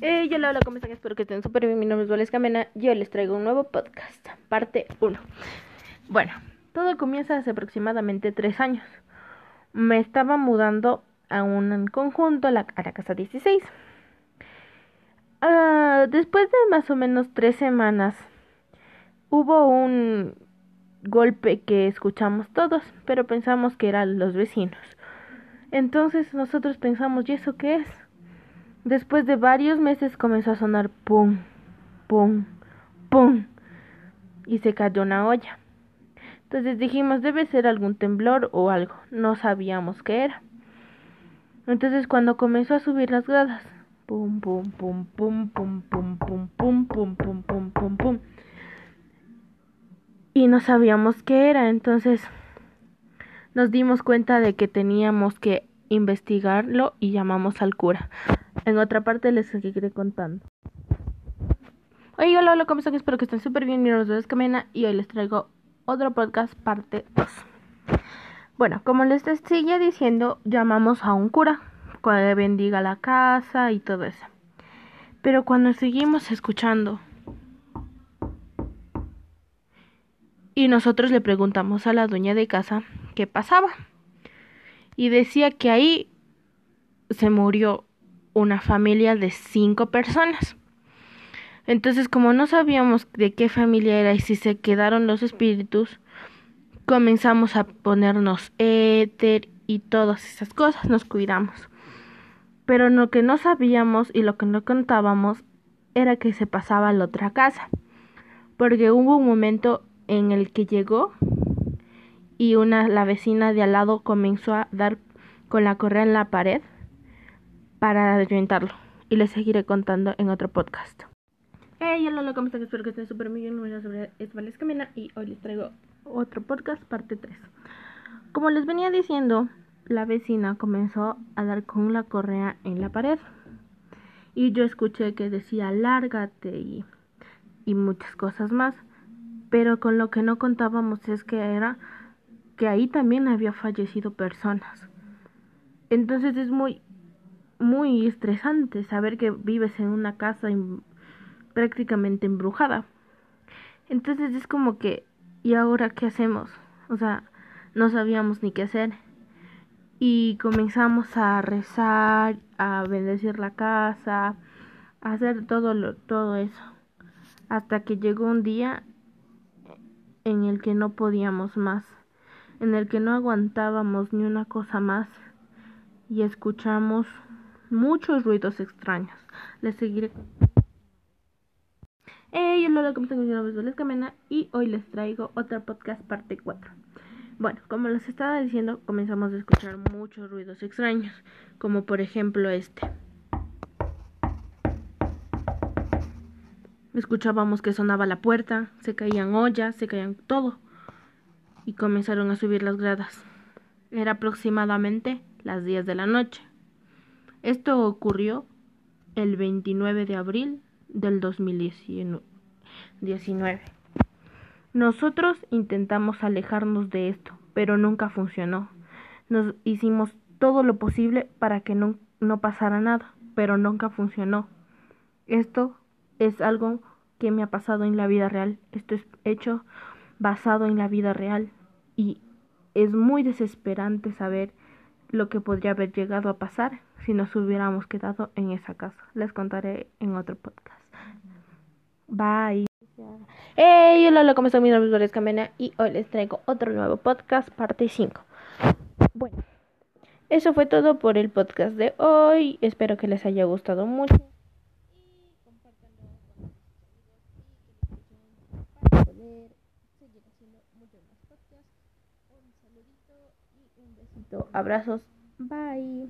Eh, yo hola, ¿cómo están? Espero que estén súper bien. Mi nombre es Vales Camena. Yo les traigo un nuevo podcast, parte 1. Bueno, todo comienza hace aproximadamente tres años. Me estaba mudando a un conjunto a la, casa 16. Ah, después de más o menos tres semanas, hubo un golpe que escuchamos todos, pero pensamos que eran los vecinos. Entonces nosotros pensamos, ¿y eso qué es? Después de varios meses comenzó a sonar pum, pum, pum y se cayó una olla. Entonces dijimos debe ser algún temblor o algo, no sabíamos qué era. Entonces cuando comenzó a subir las gradas, pum, pum, pum, pum, pum, pum, pum, pum, pum, pum, pum, pum, pum, y no sabíamos qué era, entonces nos dimos cuenta de que teníamos que investigarlo y llamamos al cura. En otra parte les seguiré contando. Oye, hola, hola, ¿cómo están? Espero que estén súper bien. Mi nombre es Camena y hoy les traigo otro podcast parte 2. Bueno, como les sigue diciendo, llamamos a un cura que bendiga la casa y todo eso. Pero cuando seguimos escuchando y nosotros le preguntamos a la dueña de casa qué pasaba. Y decía que ahí se murió una familia de cinco personas. Entonces, como no sabíamos de qué familia era y si se quedaron los espíritus, comenzamos a ponernos éter y todas esas cosas, nos cuidamos. Pero lo que no sabíamos y lo que no contábamos era que se pasaba a la otra casa, porque hubo un momento en el que llegó y una la vecina de al lado comenzó a dar con la correa en la pared para desorientarlo. Y les seguiré contando en otro podcast. Hey, hola, ¿cómo están? Espero que estén súper bien. Mi nombre es Vales Camina y hoy les traigo otro podcast, parte 3. Como les venía diciendo, la vecina comenzó a dar con la correa en la pared. Y yo escuché que decía lárgate y, y muchas cosas más. Pero con lo que no contábamos es que era que ahí también había fallecido personas. Entonces es muy muy estresante saber que vives en una casa prácticamente embrujada. Entonces es como que, ¿y ahora qué hacemos? O sea, no sabíamos ni qué hacer. Y comenzamos a rezar, a bendecir la casa, a hacer todo, lo, todo eso. Hasta que llegó un día en el que no podíamos más, en el que no aguantábamos ni una cosa más y escuchamos muchos ruidos extraños. Les seguiré. Hey, ¿cómo están? Mi nombre es Camena y hoy les traigo otra podcast parte 4. Bueno, como les estaba diciendo, comenzamos a escuchar muchos ruidos extraños, como por ejemplo este. Escuchábamos que sonaba la puerta, se caían ollas, se caían todo y comenzaron a subir las gradas. Era aproximadamente las 10 de la noche. Esto ocurrió el 29 de abril del 2019. Nosotros intentamos alejarnos de esto, pero nunca funcionó. Nos hicimos todo lo posible para que no, no pasara nada, pero nunca funcionó. Esto es algo que me ha pasado en la vida real. Esto es hecho basado en la vida real y es muy desesperante saber lo que podría haber llegado a pasar si nos hubiéramos quedado en esa casa. Les contaré en otro podcast. Bye. Hey, hola, hola, ¿cómo están? Mi nombre es Camena y hoy les traigo otro nuevo podcast, parte 5. Bueno, eso fue todo por el podcast de hoy. Espero que les haya gustado mucho. Un saludito y un besito. Abrazos. Bye.